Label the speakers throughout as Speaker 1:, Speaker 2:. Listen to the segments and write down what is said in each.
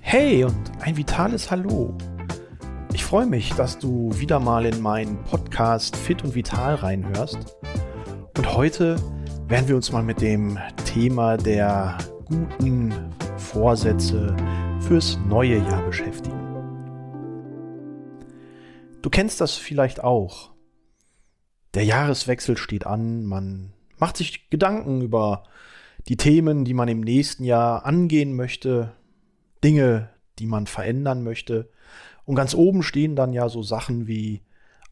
Speaker 1: Hey und ein vitales Hallo. Ich freue mich, dass du wieder mal in meinen Podcast Fit und Vital reinhörst. Und heute werden wir uns mal mit dem Thema der guten Vorsätze fürs neue Jahr beschäftigen. Du kennst das vielleicht auch. Der Jahreswechsel steht an, man macht sich Gedanken über die Themen, die man im nächsten Jahr angehen möchte, Dinge, die man verändern möchte. Und ganz oben stehen dann ja so Sachen wie,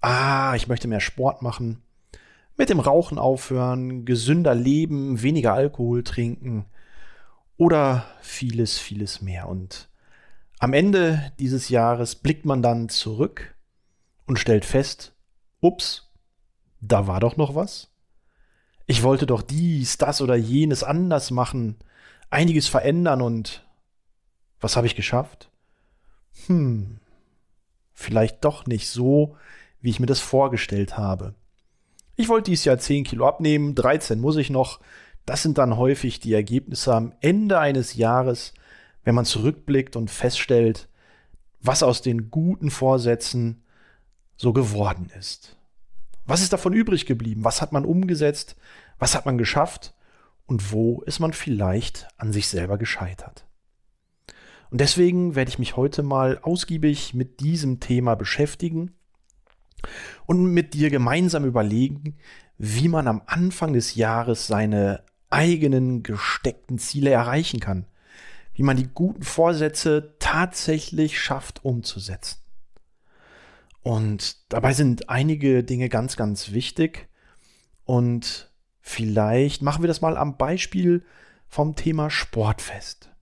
Speaker 1: ah, ich möchte mehr Sport machen, mit dem Rauchen aufhören, gesünder leben, weniger Alkohol trinken oder vieles, vieles mehr. Und am Ende dieses Jahres blickt man dann zurück und stellt fest, ups, da war doch noch was. Ich wollte doch dies, das oder jenes anders machen, einiges verändern und was habe ich geschafft? Hm, vielleicht doch nicht so, wie ich mir das vorgestellt habe. Ich wollte dieses Jahr 10 Kilo abnehmen, 13 muss ich noch. Das sind dann häufig die Ergebnisse am Ende eines Jahres, wenn man zurückblickt und feststellt, was aus den guten Vorsätzen so geworden ist. Was ist davon übrig geblieben? Was hat man umgesetzt? Was hat man geschafft? Und wo ist man vielleicht an sich selber gescheitert? Und deswegen werde ich mich heute mal ausgiebig mit diesem Thema beschäftigen und mit dir gemeinsam überlegen, wie man am Anfang des Jahres seine eigenen gesteckten Ziele erreichen kann, wie man die guten Vorsätze tatsächlich schafft umzusetzen. Und dabei sind einige Dinge ganz, ganz wichtig. Und vielleicht machen wir das mal am Beispiel vom Thema Sportfest.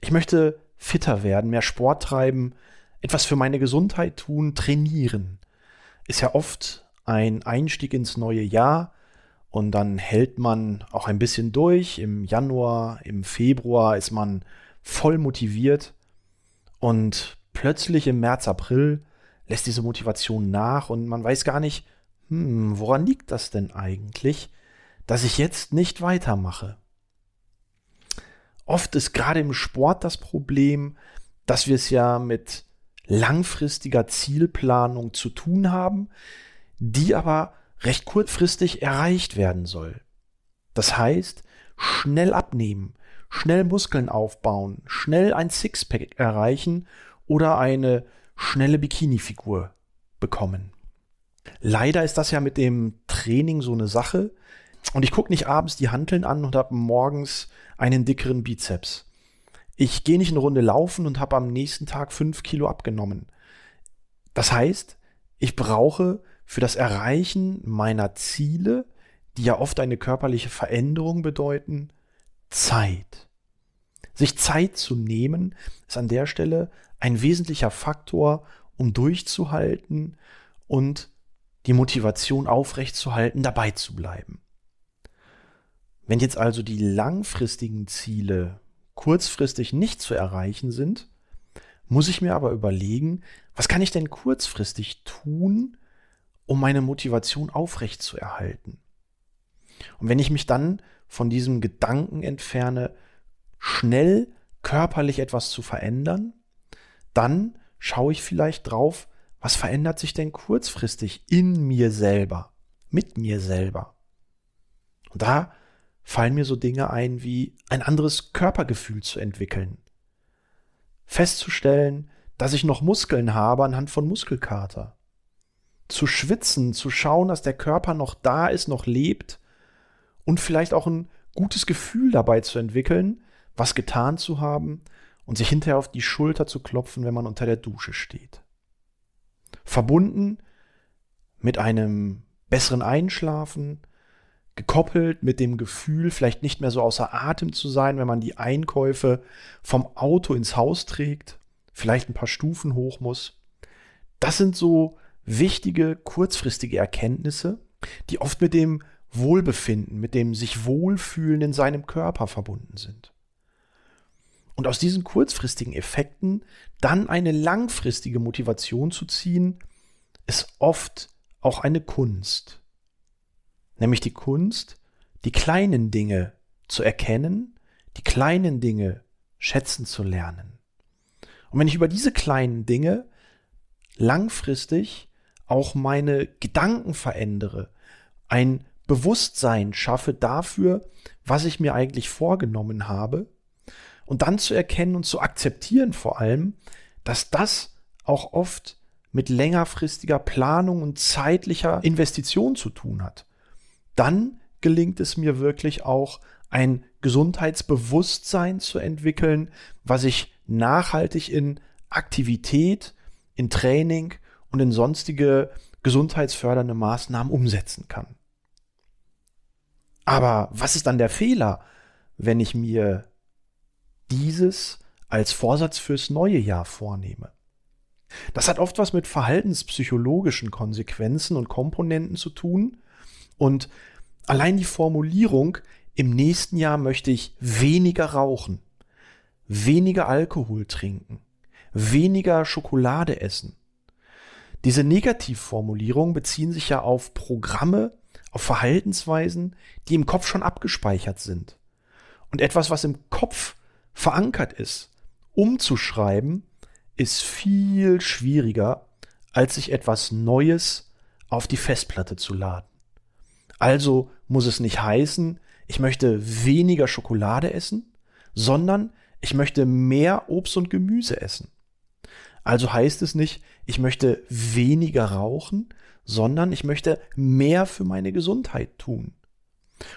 Speaker 1: Ich möchte fitter werden, mehr Sport treiben, etwas für meine Gesundheit tun, trainieren. Ist ja oft ein Einstieg ins neue Jahr und dann hält man auch ein bisschen durch. Im Januar, im Februar ist man voll motiviert und plötzlich im März, April lässt diese Motivation nach und man weiß gar nicht, hm, woran liegt das denn eigentlich, dass ich jetzt nicht weitermache? Oft ist gerade im Sport das Problem, dass wir es ja mit langfristiger Zielplanung zu tun haben, die aber recht kurzfristig erreicht werden soll. Das heißt, schnell abnehmen, schnell Muskeln aufbauen, schnell ein Sixpack erreichen oder eine schnelle Bikini-Figur bekommen. Leider ist das ja mit dem Training so eine Sache. Und ich gucke nicht abends die Hanteln an und habe morgens einen dickeren Bizeps. Ich gehe nicht eine Runde laufen und habe am nächsten Tag fünf Kilo abgenommen. Das heißt, ich brauche für das Erreichen meiner Ziele, die ja oft eine körperliche Veränderung bedeuten, Zeit. Sich Zeit zu nehmen, ist an der Stelle ein wesentlicher Faktor, um durchzuhalten und die Motivation aufrechtzuerhalten, dabei zu bleiben. Wenn jetzt also die langfristigen Ziele kurzfristig nicht zu erreichen sind, muss ich mir aber überlegen, was kann ich denn kurzfristig tun, um meine Motivation aufrechtzuerhalten? Und wenn ich mich dann von diesem Gedanken entferne, schnell körperlich etwas zu verändern, dann schaue ich vielleicht drauf, was verändert sich denn kurzfristig in mir selber, mit mir selber. Und da fallen mir so Dinge ein wie ein anderes Körpergefühl zu entwickeln. Festzustellen, dass ich noch Muskeln habe anhand von Muskelkater. Zu schwitzen, zu schauen, dass der Körper noch da ist, noch lebt und vielleicht auch ein gutes Gefühl dabei zu entwickeln, was getan zu haben und sich hinterher auf die Schulter zu klopfen, wenn man unter der Dusche steht. Verbunden mit einem besseren Einschlafen, gekoppelt mit dem Gefühl, vielleicht nicht mehr so außer Atem zu sein, wenn man die Einkäufe vom Auto ins Haus trägt, vielleicht ein paar Stufen hoch muss. Das sind so wichtige, kurzfristige Erkenntnisse, die oft mit dem Wohlbefinden, mit dem sich wohlfühlen in seinem Körper verbunden sind. Und aus diesen kurzfristigen Effekten dann eine langfristige Motivation zu ziehen, ist oft auch eine Kunst nämlich die Kunst, die kleinen Dinge zu erkennen, die kleinen Dinge schätzen zu lernen. Und wenn ich über diese kleinen Dinge langfristig auch meine Gedanken verändere, ein Bewusstsein schaffe dafür, was ich mir eigentlich vorgenommen habe, und dann zu erkennen und zu akzeptieren vor allem, dass das auch oft mit längerfristiger Planung und zeitlicher Investition zu tun hat. Dann gelingt es mir wirklich auch, ein Gesundheitsbewusstsein zu entwickeln, was ich nachhaltig in Aktivität, in Training und in sonstige gesundheitsfördernde Maßnahmen umsetzen kann. Aber was ist dann der Fehler, wenn ich mir dieses als Vorsatz fürs neue Jahr vornehme? Das hat oft was mit verhaltenspsychologischen Konsequenzen und Komponenten zu tun. Und allein die Formulierung, im nächsten Jahr möchte ich weniger rauchen, weniger Alkohol trinken, weniger Schokolade essen. Diese Negativformulierungen beziehen sich ja auf Programme, auf Verhaltensweisen, die im Kopf schon abgespeichert sind. Und etwas, was im Kopf verankert ist, umzuschreiben, ist viel schwieriger, als sich etwas Neues auf die Festplatte zu laden. Also muss es nicht heißen, ich möchte weniger Schokolade essen, sondern ich möchte mehr Obst und Gemüse essen. Also heißt es nicht, ich möchte weniger rauchen, sondern ich möchte mehr für meine Gesundheit tun.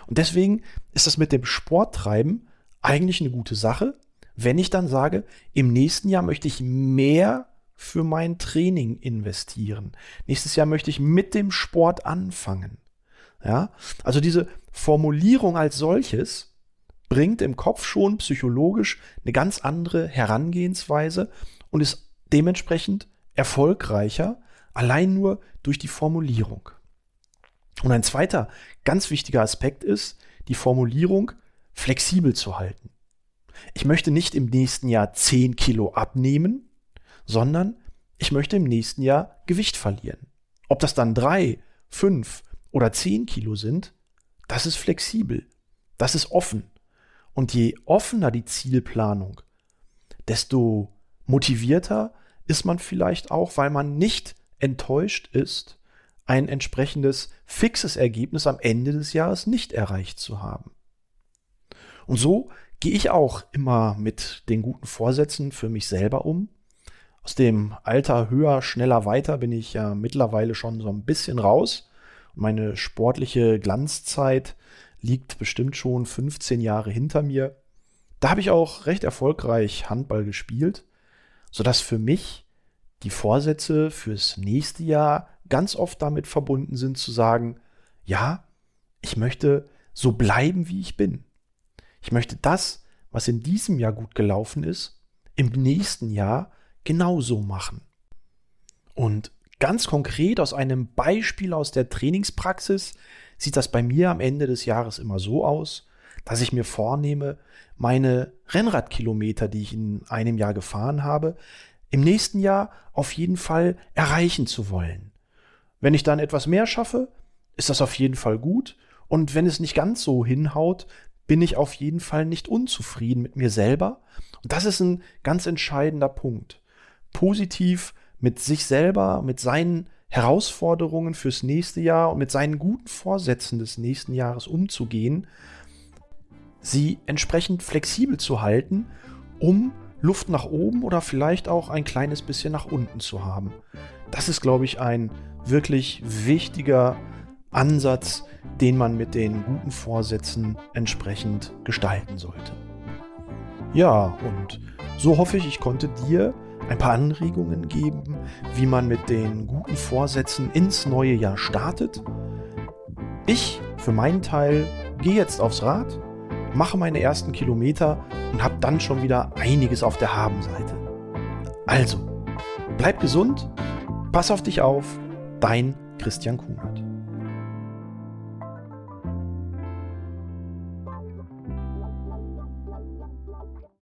Speaker 1: Und deswegen ist das mit dem Sporttreiben eigentlich eine gute Sache, wenn ich dann sage, im nächsten Jahr möchte ich mehr für mein Training investieren. Nächstes Jahr möchte ich mit dem Sport anfangen. Ja, also diese Formulierung als solches bringt im Kopf schon psychologisch eine ganz andere Herangehensweise und ist dementsprechend erfolgreicher, allein nur durch die Formulierung. Und ein zweiter ganz wichtiger Aspekt ist, die Formulierung flexibel zu halten. Ich möchte nicht im nächsten Jahr 10 Kilo abnehmen, sondern ich möchte im nächsten Jahr Gewicht verlieren. Ob das dann 3, 5 oder 10 Kilo sind, das ist flexibel, das ist offen. Und je offener die Zielplanung, desto motivierter ist man vielleicht auch, weil man nicht enttäuscht ist, ein entsprechendes fixes Ergebnis am Ende des Jahres nicht erreicht zu haben. Und so gehe ich auch immer mit den guten Vorsätzen für mich selber um. Aus dem Alter höher, schneller, weiter bin ich ja mittlerweile schon so ein bisschen raus. Meine sportliche Glanzzeit liegt bestimmt schon 15 Jahre hinter mir. Da habe ich auch recht erfolgreich Handball gespielt, sodass für mich die Vorsätze fürs nächste Jahr ganz oft damit verbunden sind zu sagen, ja, ich möchte so bleiben, wie ich bin. Ich möchte das, was in diesem Jahr gut gelaufen ist, im nächsten Jahr genauso machen. Und ganz konkret aus einem Beispiel aus der Trainingspraxis sieht das bei mir am Ende des Jahres immer so aus, dass ich mir vornehme, meine Rennradkilometer, die ich in einem Jahr gefahren habe, im nächsten Jahr auf jeden Fall erreichen zu wollen. Wenn ich dann etwas mehr schaffe, ist das auf jeden Fall gut. Und wenn es nicht ganz so hinhaut, bin ich auf jeden Fall nicht unzufrieden mit mir selber. Und das ist ein ganz entscheidender Punkt. Positiv mit sich selber, mit seinen Herausforderungen fürs nächste Jahr und mit seinen guten Vorsätzen des nächsten Jahres umzugehen, sie entsprechend flexibel zu halten, um Luft nach oben oder vielleicht auch ein kleines bisschen nach unten zu haben. Das ist, glaube ich, ein wirklich wichtiger Ansatz, den man mit den guten Vorsätzen entsprechend gestalten sollte. Ja, und so hoffe ich, ich konnte dir ein paar Anregungen geben, wie man mit den guten Vorsätzen ins neue Jahr startet. Ich für meinen Teil gehe jetzt aufs Rad, mache meine ersten Kilometer und habe dann schon wieder einiges auf der Habenseite. Also, bleib gesund, pass auf dich auf, dein Christian Kuhnert.